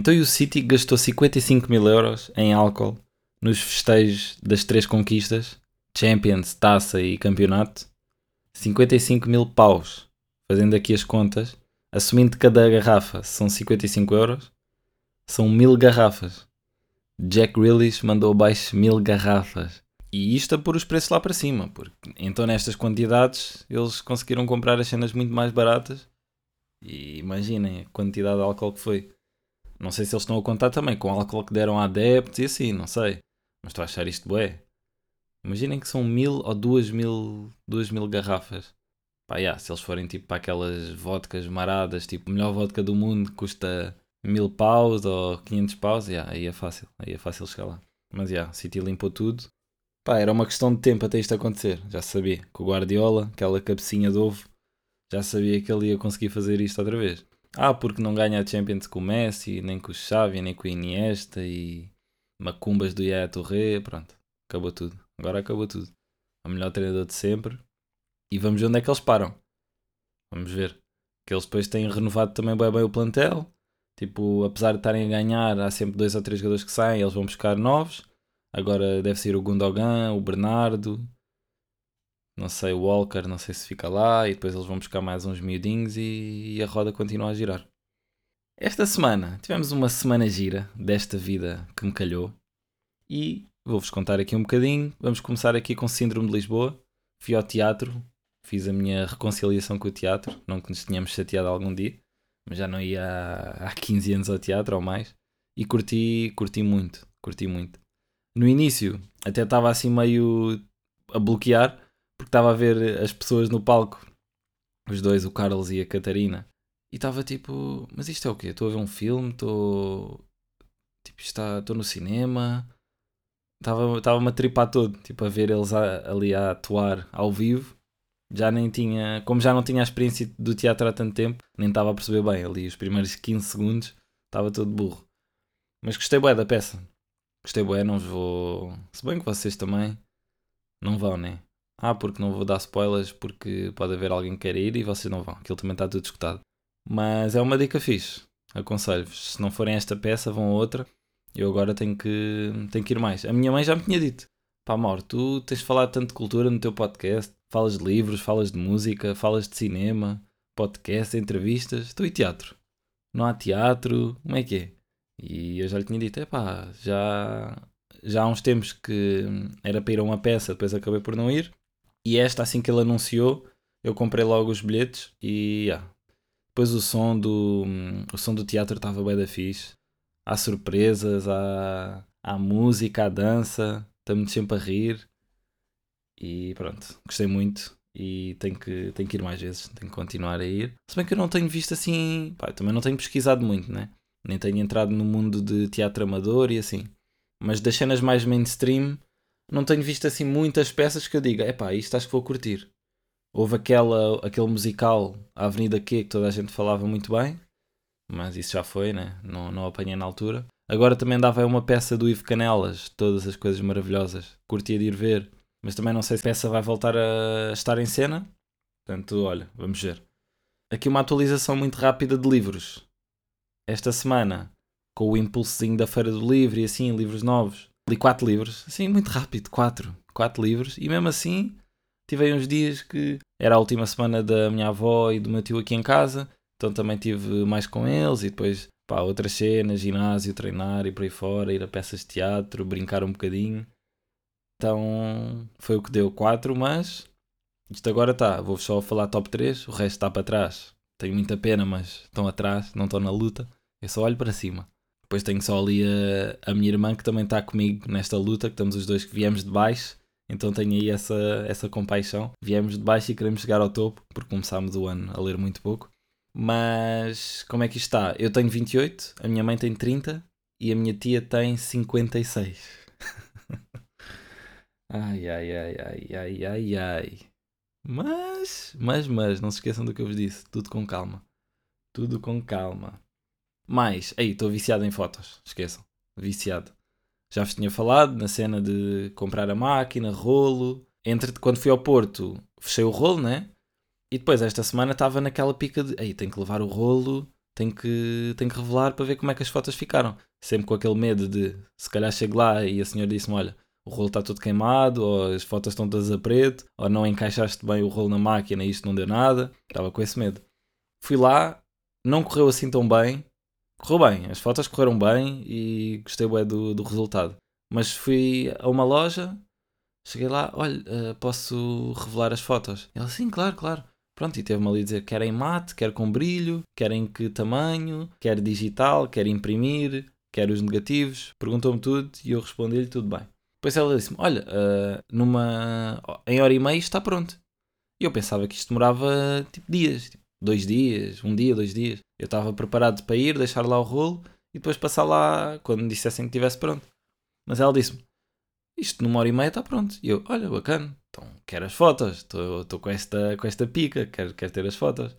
Então o City gastou 55 mil euros em álcool nos festejos das três conquistas, Champions, Taça e Campeonato. 55 mil paus. Fazendo aqui as contas, assumindo que cada garrafa são 55 euros, são mil garrafas. Jack Grealish mandou abaixo mil garrafas. E isto a pôr os preços lá para cima, porque então nestas quantidades eles conseguiram comprar as cenas muito mais baratas. E imaginem a quantidade de álcool que foi. Não sei se eles estão a contar também com o álcool que deram a adeptos e assim, não sei. Mas estou a achar isto bué. Imaginem que são mil ou duas mil, duas mil garrafas. Pá, yeah, se eles forem tipo para aquelas vodkas maradas, tipo, melhor vodka do mundo custa mil paus ou 500 paus, yeah, aí é fácil, aí é fácil chegar lá. Mas já, yeah, City limpou tudo. Pá, era uma questão de tempo até isto acontecer. Já sabia que o Guardiola, aquela cabecinha de ovo, já sabia que ele ia conseguir fazer isto outra vez. Ah, porque não ganha a Champions com o Messi, nem com o Xavi, nem com o Iniesta e macumbas do Yaya Touré, pronto, acabou tudo. Agora acabou tudo. O melhor treinador de sempre. E vamos ver onde é que eles param. Vamos ver. Que eles depois têm renovado também bem, bem o plantel. Tipo, apesar de estarem a ganhar, há sempre dois ou três jogadores que saem, eles vão buscar novos. Agora deve ser o Gundogan, o Bernardo, não sei, o Walker, não sei se fica lá, e depois eles vão buscar mais uns miudinhos e, e a roda continua a girar. Esta semana tivemos uma semana gira desta vida que me calhou e vou-vos contar aqui um bocadinho. Vamos começar aqui com Síndrome de Lisboa. Fui ao teatro, fiz a minha reconciliação com o teatro, não que nos tínhamos chateado algum dia, mas já não ia há, há 15 anos ao teatro ou mais, e curti, curti muito, curti muito. No início até estava assim meio a bloquear, porque estava a ver as pessoas no palco, os dois, o Carlos e a Catarina, e estava tipo, mas isto é o quê? Estou a ver um filme, estou. Tipo, estou no cinema. Estava-me a tripar todo, tipo, a ver eles a, ali a atuar ao vivo. Já nem tinha, como já não tinha a experiência do teatro há tanto tempo, nem estava a perceber bem ali. Os primeiros 15 segundos estava todo burro. Mas gostei bem da peça. Gostei bem, não vou. Se bem que vocês também não vão, né? Ah, porque não vou dar spoilers porque pode haver alguém que queira ir e vocês não vão. Aquilo também está tudo escutado. Mas é uma dica fixe. Aconselho-vos. Se não forem esta peça, vão a outra. Eu agora tenho que, tenho que ir mais. A minha mãe já me tinha dito: pá, Mauro, tu tens falado tanto de cultura no teu podcast. Falas de livros, falas de música, falas de cinema, podcast, entrevistas. Estou em teatro. Não há teatro. Como é que é? E eu já lhe tinha dito: é pá, já, já há uns tempos que era para ir a uma peça, depois acabei por não ir. E esta, assim que ele anunciou, eu comprei logo os bilhetes e yeah, depois o som do, o som do teatro estava bem da fixe. Há surpresas, há, há música, há dança, estamos sempre a rir. E pronto, gostei muito e tenho que, tenho que ir mais vezes, tenho que continuar a ir. Se bem que eu não tenho visto assim, pá, também não tenho pesquisado muito, né? Nem tenho entrado no mundo de teatro amador e assim. Mas das cenas mais mainstream, não tenho visto assim muitas peças que eu diga, é pá, isto acho que vou curtir. Houve aquela, aquele musical, a Avenida Q, que toda a gente falava muito bem, mas isso já foi, né? Não, não apanhei na altura. Agora também dava uma peça do Ivo Canelas, todas as coisas maravilhosas. Curtia de ir ver, mas também não sei se a peça vai voltar a estar em cena. Portanto, olha, vamos ver. Aqui uma atualização muito rápida de livros. Esta semana, com o impulsozinho da Feira do Livro e assim, livros novos, li quatro livros. Assim, muito rápido, quatro. Quatro livros. E mesmo assim, tive uns dias que era a última semana da minha avó e do meu tio aqui em casa, então também tive mais com eles e depois pá, outras cenas, ginásio, treinar e por aí fora, ir a peças de teatro, brincar um bocadinho. Então foi o que deu 4, mas isto agora está. Vou só falar top 3, o resto está para trás. Tenho muita pena, mas estão atrás, não estão na luta. Eu só olho para cima. Depois tenho só ali a, a minha irmã que também está comigo nesta luta, que estamos os dois que viemos de baixo então tenho aí essa, essa compaixão. Viemos de baixo e queremos chegar ao topo, porque começámos o ano a ler muito pouco. Mas como é que isto está? Eu tenho 28, a minha mãe tem 30 e a minha tia tem 56. ai, ai, ai, ai, ai, ai, ai. Mas, mas, mas, não se esqueçam do que eu vos disse. Tudo com calma. Tudo com calma. Mas, aí, estou viciado em fotos. Esqueçam. Viciado. Já vos tinha falado na cena de comprar a máquina, rolo. Entre quando fui ao Porto, fechei o rolo, né? E depois esta semana estava naquela pica de, aí tenho que levar o rolo, tenho que, tenho que revelar para ver como é que as fotos ficaram. Sempre com aquele medo de, se calhar chego lá e a senhora disse-me, olha, o rolo está todo queimado, ou as fotos estão todas a preto, ou não encaixaste bem o rolo na máquina e isto não deu nada. Estava com esse medo. Fui lá, não correu assim tão bem. Correu bem, as fotos correram bem e gostei bem do, do resultado. Mas fui a uma loja, cheguei lá, olha, uh, posso revelar as fotos? Ela, sim, claro, claro. Pronto, e teve-me ali dizer, querem mate, quer com brilho, querem que tamanho, quer digital, quer imprimir, quer os negativos. Perguntou-me tudo e eu respondi-lhe tudo bem. Depois ela disse-me, olha, uh, numa... em hora e meia está pronto. E eu pensava que isto demorava tipo dias, dois dias, um dia, dois dias. Eu estava preparado para ir, deixar lá o rolo e depois passar lá quando me dissessem que estivesse pronto. Mas ela disse-me, isto numa hora e meia está pronto. E eu, olha, bacana, então quero as fotos, estou com esta, com esta pica, quero, quero ter as fotos.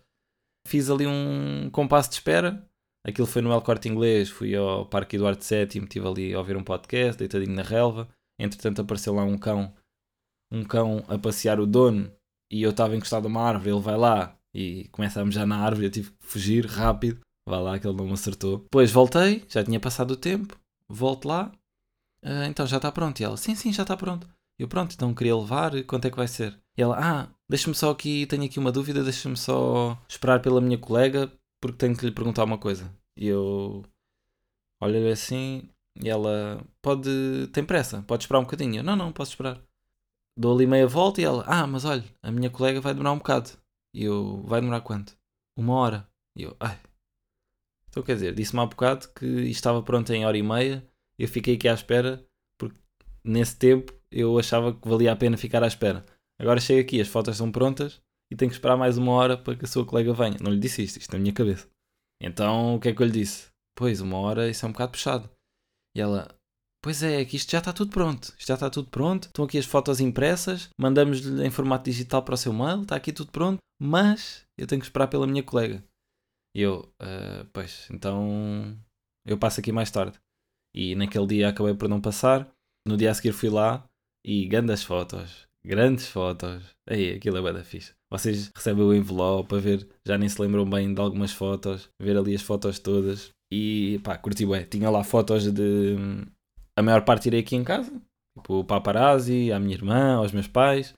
Fiz ali um compasso de espera, aquilo foi no El Corte Inglês, fui ao Parque Eduardo VII, estive ali a ouvir um podcast, deitadinho na relva. Entretanto apareceu lá um cão, um cão a passear o dono e eu estava encostado a uma árvore, ele vai lá e começa a mejar na árvore, eu tive que fugir rápido, vai lá que ele não me acertou. Depois voltei, já tinha passado o tempo, volto lá, ah, então já está pronto. E ela, sim, sim, já está pronto. Eu, pronto, então queria levar, quanto é que vai ser? E ela, ah, deixa-me só aqui, tenho aqui uma dúvida, deixa-me só esperar pela minha colega, porque tenho que lhe perguntar uma coisa. E eu olho-lhe assim, e ela, pode, tem pressa, pode esperar um bocadinho. Eu, não, não, posso esperar. Dou ali meia volta e ela, ah, mas olha, a minha colega vai demorar um bocado. E eu, vai demorar quanto? Uma hora. E eu, ai. Então quer dizer, disse-me há bocado que estava pronto em hora e meia eu fiquei aqui à espera porque nesse tempo eu achava que valia a pena ficar à espera. Agora chego aqui, as fotos estão prontas e tenho que esperar mais uma hora para que a sua colega venha. Não lhe disse isto, isto na minha cabeça. Então o que é que eu lhe disse? Pois, uma hora isso é um bocado puxado. E ela, pois é, que isto já está tudo pronto. Isto já está tudo pronto. Estão aqui as fotos impressas, mandamos-lhe em formato digital para o seu mail, está aqui tudo pronto, mas eu tenho que esperar pela minha colega. E eu, uh, pois, então eu passo aqui mais tarde. E naquele dia acabei por não passar. No dia a seguir fui lá e grandes fotos. Grandes fotos. Aí, aquilo é bem da fixe. Vocês recebem o envelope para ver, já nem se lembram bem de algumas fotos, ver ali as fotos todas. E pá, curti bem. Tinha lá fotos de. A maior parte tirei aqui em casa. Tipo, o paparazzi, a minha irmã, aos meus pais.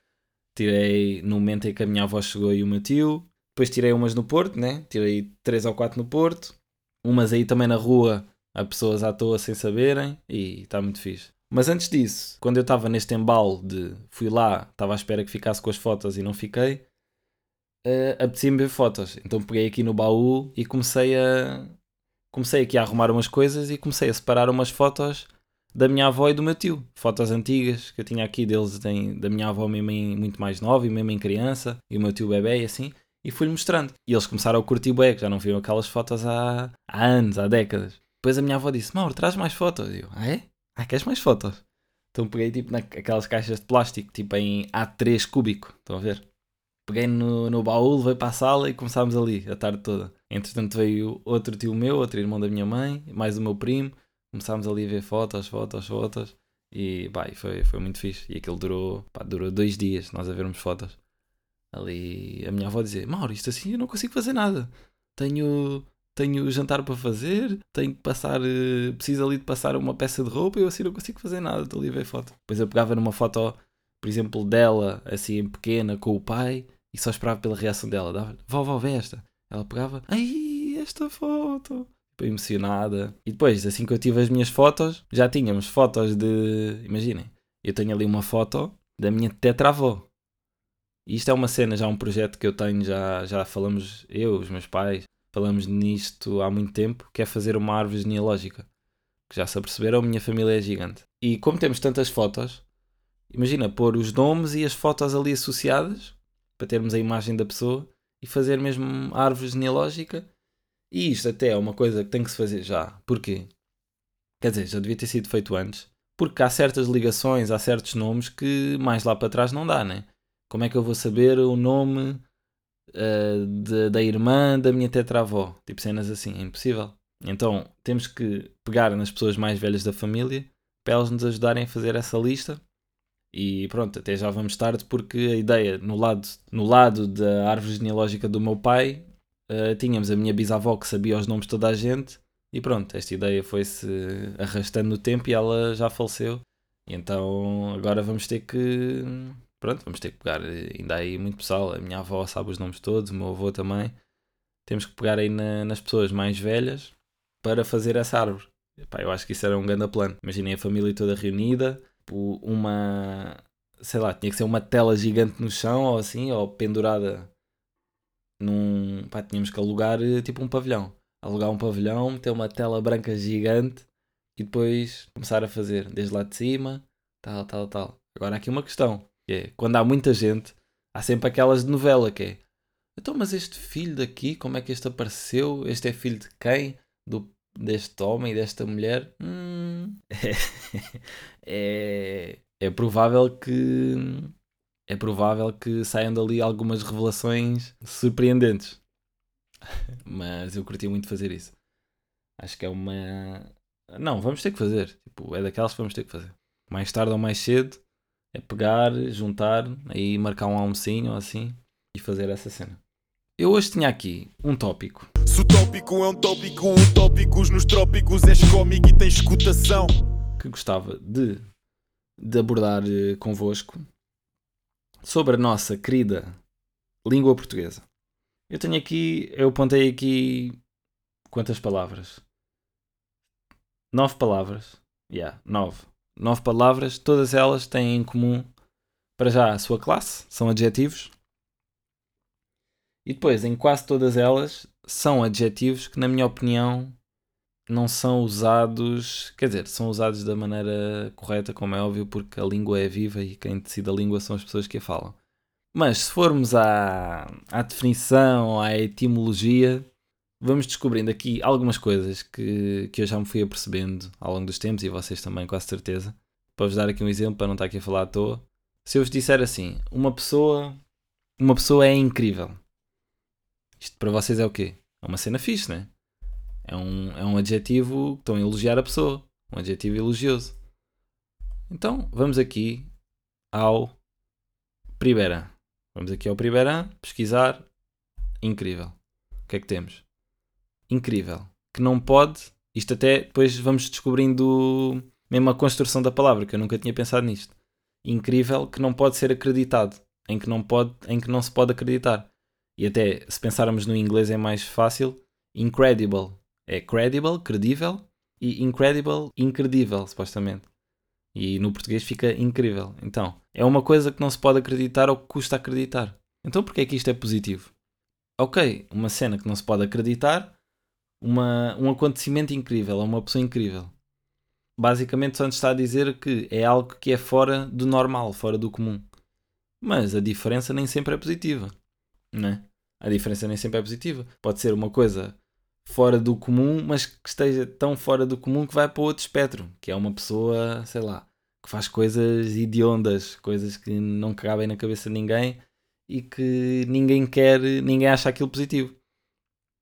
Tirei no momento em que a minha avó chegou e o meu tio. Depois tirei umas no Porto, né? Tirei três ou quatro no Porto. Umas aí também na rua a pessoas à toa sem saberem e está muito fixe. Mas antes disso, quando eu estava neste embalo de fui lá, estava à espera que ficasse com as fotos e não fiquei, uh, apetecia-me ver fotos. Então peguei aqui no baú e comecei a. Comecei aqui a arrumar umas coisas e comecei a separar umas fotos da minha avó e do meu tio. Fotos antigas que eu tinha aqui deles, da minha avó mesmo em, muito mais nova e mesmo em criança, e o meu tio bebê e assim. E fui-lhe mostrando. E eles começaram a curtir bué, que já não viram aquelas fotos há, há anos, há décadas. Depois a minha avó disse: Mauro, traz mais fotos. E eu: Ah, é? Ah, queres mais fotos? Então peguei tipo naquelas caixas de plástico, tipo em A3 cúbico. Estão a ver? Peguei no, no baú, levei para a sala e começámos ali a tarde toda. Entretanto veio outro tio meu, outro irmão da minha mãe, mais o meu primo. Começámos ali a ver fotos, fotos, fotos. E pá, foi, foi muito fixe. E aquilo durou, pá, durou dois dias, nós a vermos fotos. Ali a minha avó dizia: Mauro, isto assim eu não consigo fazer nada. Tenho tenho jantar para fazer, tenho que passar, uh, preciso ali de passar uma peça de roupa eu assim não consigo fazer nada, estou ali a ver foto. Depois eu pegava numa foto, por exemplo, dela, assim pequena, com o pai, e só esperava pela reação dela. Dava vovó, vê esta. Ela pegava, ai, esta foto. Tipo, emocionada. E depois, assim que eu tive as minhas fotos, já tínhamos fotos de. Imaginem, eu tenho ali uma foto da minha tetravó. E isto é uma cena, já um projeto que eu tenho, já, já falamos eu, os meus pais, falamos nisto há muito tempo, que é fazer uma árvore genealógica. Que já se aperceberam, minha família é gigante. E como temos tantas fotos, imagina pôr os nomes e as fotos ali associadas, para termos a imagem da pessoa, e fazer mesmo árvore genealógica. E isto até é uma coisa que tem que se fazer já. Porquê? Quer dizer, já devia ter sido feito antes. Porque há certas ligações, há certos nomes que mais lá para trás não dá, né? Como é que eu vou saber o nome uh, de, da irmã da minha tetravó. Tipo cenas assim, é impossível. Então temos que pegar nas pessoas mais velhas da família para elas nos ajudarem a fazer essa lista. E pronto, até já vamos tarde porque a ideia no lado, no lado da árvore genealógica do meu pai uh, tínhamos a minha bisavó que sabia os nomes de toda a gente e pronto, esta ideia foi-se arrastando no tempo e ela já faleceu. E então agora vamos ter que. Pronto, vamos ter que pegar. Ainda há aí muito pessoal. A minha avó sabe os nomes todos, o meu avô também. Temos que pegar aí na, nas pessoas mais velhas para fazer essa árvore. Epá, eu acho que isso era um grande plano. Imaginem a família toda reunida, uma. Sei lá, tinha que ser uma tela gigante no chão ou assim, ou pendurada num. Pá, tínhamos que alugar tipo um pavilhão alugar um pavilhão, ter uma tela branca gigante e depois começar a fazer desde lá de cima, tal, tal, tal. Agora aqui uma questão, que é, quando há muita gente, há sempre aquelas de novela, que é, então mas este filho daqui, como é que este apareceu? Este é filho de quem? Do, deste homem desta mulher? Hum, é, é provável que... É provável que saiam dali algumas revelações surpreendentes. Mas eu curti muito fazer isso. Acho que é uma. Não, vamos ter que fazer. Tipo, é daquelas que vamos ter que fazer. Mais tarde ou mais cedo é pegar, juntar, aí marcar um almocinho ou assim e fazer essa cena. Eu hoje tinha aqui um tópico. Se o tópico é um tópico, tópicos nos trópicos és cómico e tens escutação. Que gostava de, de abordar eh, convosco sobre a nossa querida língua portuguesa. Eu tenho aqui, eu apontei aqui quantas palavras? Nove palavras. Yeah, nove. Nove palavras, todas elas têm em comum, para já, a sua classe, são adjetivos. E depois, em quase todas elas, são adjetivos que, na minha opinião, não são usados, quer dizer, são usados da maneira correta, como é óbvio, porque a língua é viva e quem decide a língua são as pessoas que a falam. Mas se formos à, à definição, à etimologia, vamos descobrindo aqui algumas coisas que, que eu já me fui apercebendo ao longo dos tempos e vocês também, com certeza. Para vos dar aqui um exemplo, para não estar aqui a falar à toa. Se eu vos disser assim, uma pessoa, uma pessoa é incrível. Isto para vocês é o quê? É uma cena fixe, né? É um, é um adjetivo que estão a elogiar a pessoa. Um adjetivo elogioso. Então, vamos aqui ao primeira. Vamos aqui ao primeiro pesquisar. Incrível. O que é que temos? Incrível. Que não pode. Isto até depois vamos descobrindo mesmo a construção da palavra, que eu nunca tinha pensado nisto. Incrível que não pode ser acreditado. Em que não, pode, em que não se pode acreditar. E até se pensarmos no inglês é mais fácil. Incredible é credible, credível. E incredible, incredível, supostamente. E no português fica incrível. Então, é uma coisa que não se pode acreditar ou que custa acreditar. Então, porquê é que isto é positivo? Ok, uma cena que não se pode acreditar, uma, um acontecimento incrível, uma pessoa incrível. Basicamente, só nos está a dizer que é algo que é fora do normal, fora do comum. Mas a diferença nem sempre é positiva, né? A diferença nem sempre é positiva. Pode ser uma coisa fora do comum, mas que esteja tão fora do comum que vai para outro espectro, que é uma pessoa, sei lá, que faz coisas idiondas, coisas que não cabem na cabeça de ninguém e que ninguém quer, ninguém acha aquilo positivo.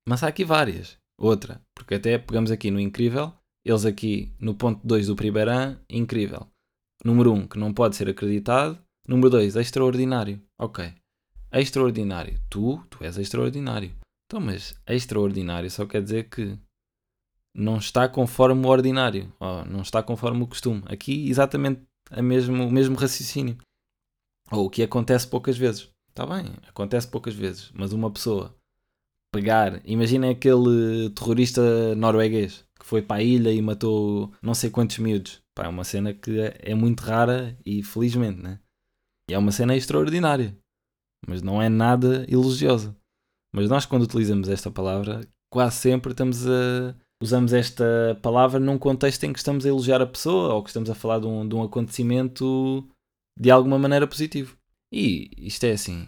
Mas há aqui várias. Outra, porque até pegamos aqui no incrível, eles aqui no ponto 2 do primeiro ano, incrível. Número 1, um, que não pode ser acreditado. Número 2, extraordinário. Ok. Extraordinário. Tu, tu és extraordinário. Então, mas extraordinário só quer dizer que não está conforme o ordinário, ou não está conforme o costume. Aqui, exatamente a mesmo, o mesmo raciocínio. Ou o que acontece poucas vezes. Está bem, acontece poucas vezes, mas uma pessoa pegar. Imagina aquele terrorista norueguês que foi para a ilha e matou não sei quantos miúdos. Pá, é uma cena que é muito rara e felizmente, né? E é uma cena extraordinária, mas não é nada elogiosa. Mas nós, quando utilizamos esta palavra, quase sempre estamos a. Usamos esta palavra num contexto em que estamos a elogiar a pessoa ou que estamos a falar de um, de um acontecimento de alguma maneira positivo. E isto é assim: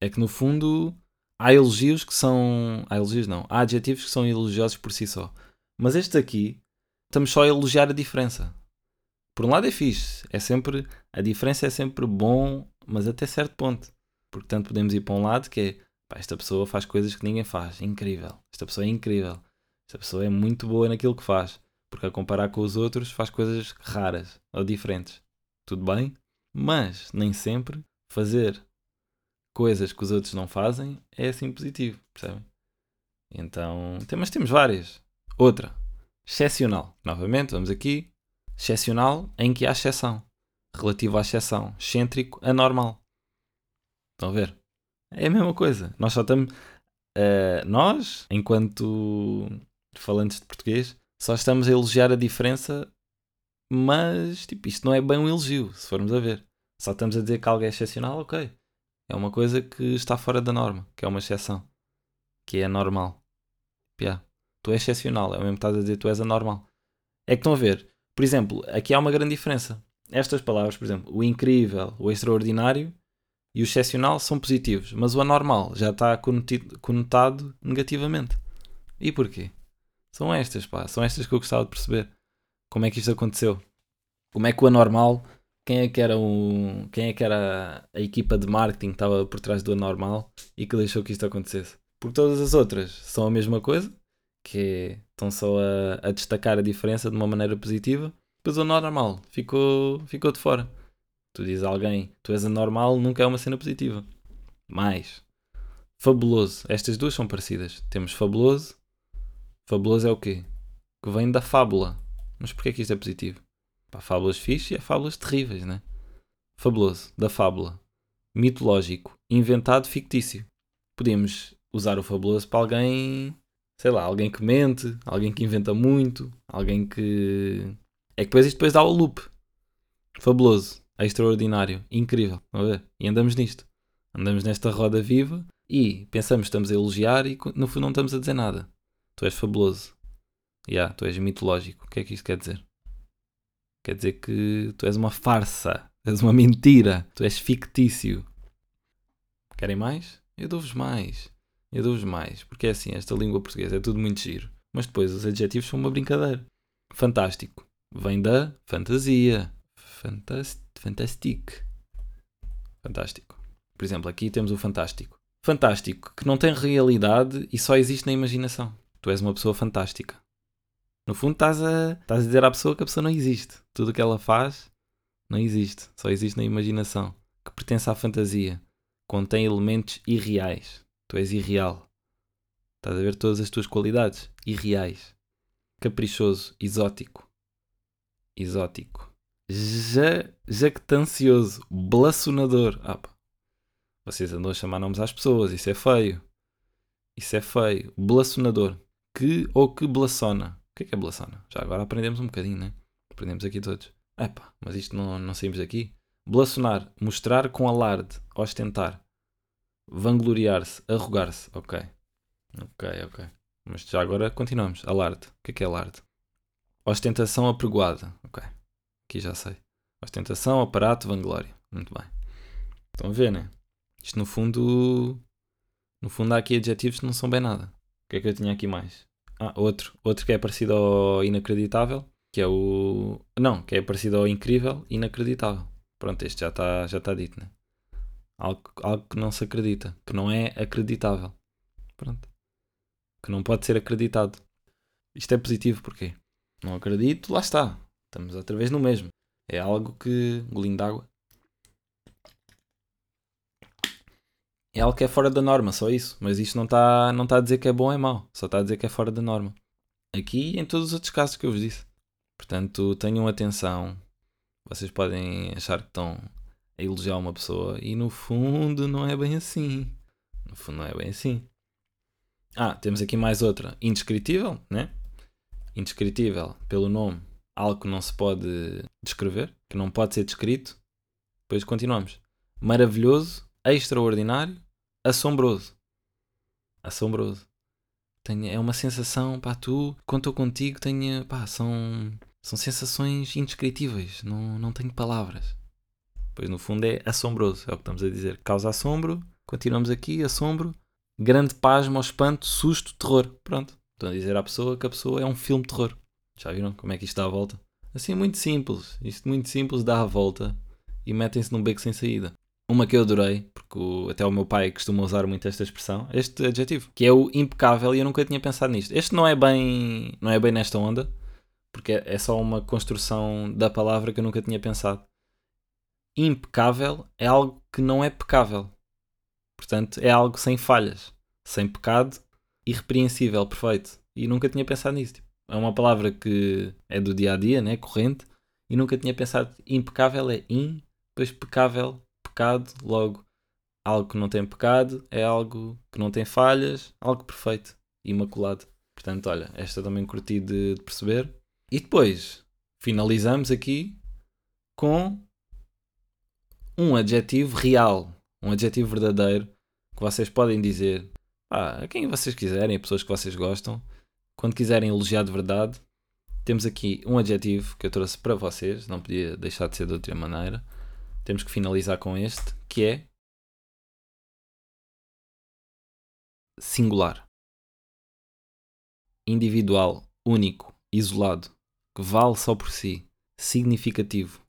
é que no fundo há elogios que são. Há elogios não, há adjetivos que são elogiosos por si só. Mas este aqui, estamos só a elogiar a diferença. Por um lado é fixe, é sempre. A diferença é sempre bom, mas até certo ponto. Porque tanto podemos ir para um lado que é Pá, esta pessoa faz coisas que ninguém faz. Incrível. Esta pessoa é incrível. Esta pessoa é muito boa naquilo que faz. Porque a comparar com os outros faz coisas raras ou diferentes. Tudo bem? Mas nem sempre fazer coisas que os outros não fazem é assim positivo, percebem? Então, mas temos várias. Outra, excepcional. Novamente, vamos aqui. Excepcional em que há exceção. Relativo à exceção. Excêntrico, anormal. Estão a ver? É a mesma coisa. Nós só estamos. Uh, nós, enquanto falantes de português, só estamos a elogiar a diferença, mas tipo, isto não é bem um elogio, se formos a ver. Só estamos a dizer que algo é excepcional, ok. É uma coisa que está fora da norma, que é uma exceção, que é normal. Yeah. Tu és excepcional, é o mesmo que estás a dizer, tu és anormal. É que estão a ver, por exemplo, aqui há uma grande diferença. Estas palavras, por exemplo, o incrível, o extraordinário, e o excepcional são positivos, mas o anormal já está conotado negativamente. E porquê? São estas, pá, são estas que eu gostava de perceber. Como é que isto aconteceu? Como é que o anormal, quem é que era, um, quem é que era a equipa de marketing que estava por trás do anormal e que deixou que isto acontecesse? Porque todas as outras são a mesma coisa, que é, estão só a, a destacar a diferença de uma maneira positiva, depois o anormal ficou, ficou de fora. Tu dizes a alguém, tu és anormal, nunca é uma cena positiva. Mais. Fabuloso. Estas duas são parecidas. Temos fabuloso. Fabuloso é o quê? Que vem da fábula. Mas porquê que isto é positivo? Pá, fábulas fixe e há fábulas terríveis, né? Fabuloso. Da fábula. Mitológico. Inventado fictício. Podemos usar o fabuloso para alguém, sei lá, alguém que mente, alguém que inventa muito, alguém que. É que depois isto depois dá o loop. Fabuloso é extraordinário, incrível. E andamos nisto. Andamos nesta roda viva e pensamos que estamos a elogiar e no fundo não estamos a dizer nada. Tu és fabuloso. Yeah, tu és mitológico. O que é que isso quer dizer? Quer dizer que tu és uma farsa. És uma mentira. Tu és fictício. Querem mais? Eu dou-vos mais. Eu dou-vos mais. Porque é assim, esta língua portuguesa é tudo muito giro. Mas depois os adjetivos são uma brincadeira. Fantástico. Vem da fantasia. Fantástico Fantastic. Fantástico. Por exemplo, aqui temos o fantástico. Fantástico, que não tem realidade e só existe na imaginação. Tu és uma pessoa fantástica. No fundo, estás a, estás a dizer à pessoa que a pessoa não existe. Tudo o que ela faz não existe. Só existe na imaginação. Que pertence à fantasia. Contém elementos irreais. Tu és irreal. Estás a ver todas as tuas qualidades irreais. Caprichoso, exótico. Exótico ja, jactancioso, blasonador. Ah. Vocês andam a chamar nomes às pessoas, isso é feio. Isso é feio. Blasonador. Que ou que blasona. O que é que é blasona? Já agora aprendemos um bocadinho, né? Aprendemos aqui todos. Epá, mas isto não, não saímos daqui. Blasonar, mostrar com alarde, ostentar. Vangloriar-se, arrogar-se. Ok. Ok, ok. Mas já agora continuamos. Alarde. O que é que é alarde? Ostentação apregoada. Ok. Aqui já sei. Ostentação, aparato, vanglória. Muito bem. Estão a ver, né? Isto no fundo. No fundo há aqui adjetivos que não são bem nada. O que é que eu tinha aqui mais? Ah, outro. Outro que é parecido ao inacreditável. Que é o. Não, que é parecido ao incrível, inacreditável. Pronto, este já está já tá dito, né? Algo, algo que não se acredita. Que não é acreditável. Pronto. Que não pode ser acreditado. Isto é positivo porquê? Não acredito, lá está. Estamos outra vez no mesmo. É algo que. golinho d'água. É algo que é fora da norma, só isso. Mas isto não está não tá a dizer que é bom ou é mau. Só está a dizer que é fora da norma. Aqui e em todos os outros casos que eu vos disse. Portanto, tenham atenção. Vocês podem achar que estão a elogiar uma pessoa e no fundo não é bem assim. No fundo não é bem assim. Ah, temos aqui mais outra. Indescritível, né? Indescritível pelo nome algo que não se pode descrever, que não pode ser descrito. Depois continuamos. Maravilhoso, extraordinário, assombroso. Assombroso. Tenho, é uma sensação, pá, tu, quando estou contigo, tenho, pá, são, são sensações indescritíveis, não, não tenho palavras. Pois no fundo é assombroso, é o que estamos a dizer. Causa assombro, continuamos aqui, assombro, grande pasmo, espanto, susto, terror. Pronto. Estão a dizer à pessoa que a pessoa é um filme de terror. Já viram como é que isto dá a volta? Assim, muito simples. Isto muito simples dá a volta e metem-se num beco sem saída. Uma que eu adorei, porque o, até o meu pai costuma usar muito esta expressão, este adjetivo, que é o impecável, e eu nunca tinha pensado nisto. Este não é bem, não é bem nesta onda, porque é, é só uma construção da palavra que eu nunca tinha pensado. Impecável é algo que não é pecável. Portanto, é algo sem falhas, sem pecado, irrepreensível, perfeito. E nunca tinha pensado nisso. Tipo, é uma palavra que é do dia a dia, né? corrente, e nunca tinha pensado. Impecável é in, depois pecável, pecado, logo algo que não tem pecado é algo que não tem falhas, algo perfeito, imaculado. Portanto, olha, esta também curti de, de perceber. E depois finalizamos aqui com um adjetivo real, um adjetivo verdadeiro que vocês podem dizer ah, a quem vocês quiserem, a pessoas que vocês gostam. Quando quiserem elogiar de verdade, temos aqui um adjetivo que eu trouxe para vocês, não podia deixar de ser de outra maneira. Temos que finalizar com este, que é singular, individual, único, isolado, que vale só por si, significativo,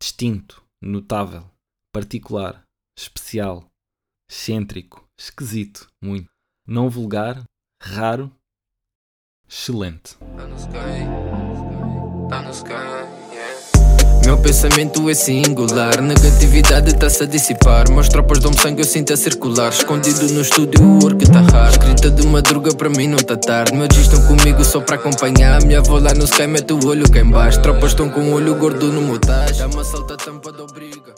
distinto, notável, particular, especial, excêntrico, esquisito, muito, não vulgar, raro, excelente. Tá tá. Meu pensamento é singular, negatividade está-se a dissipar. Meus tropas dão sangue, eu sinto a circular. Escondido no estúdio, o work tá hard. Escrita de madruga, para mim não tá tarde. Meus dias estão comigo só para acompanhar. Minha avó lá no sky mete o olho cá embaixo. Tropas estão com o olho gordo no motage. Dá uma salta tampa da obriga.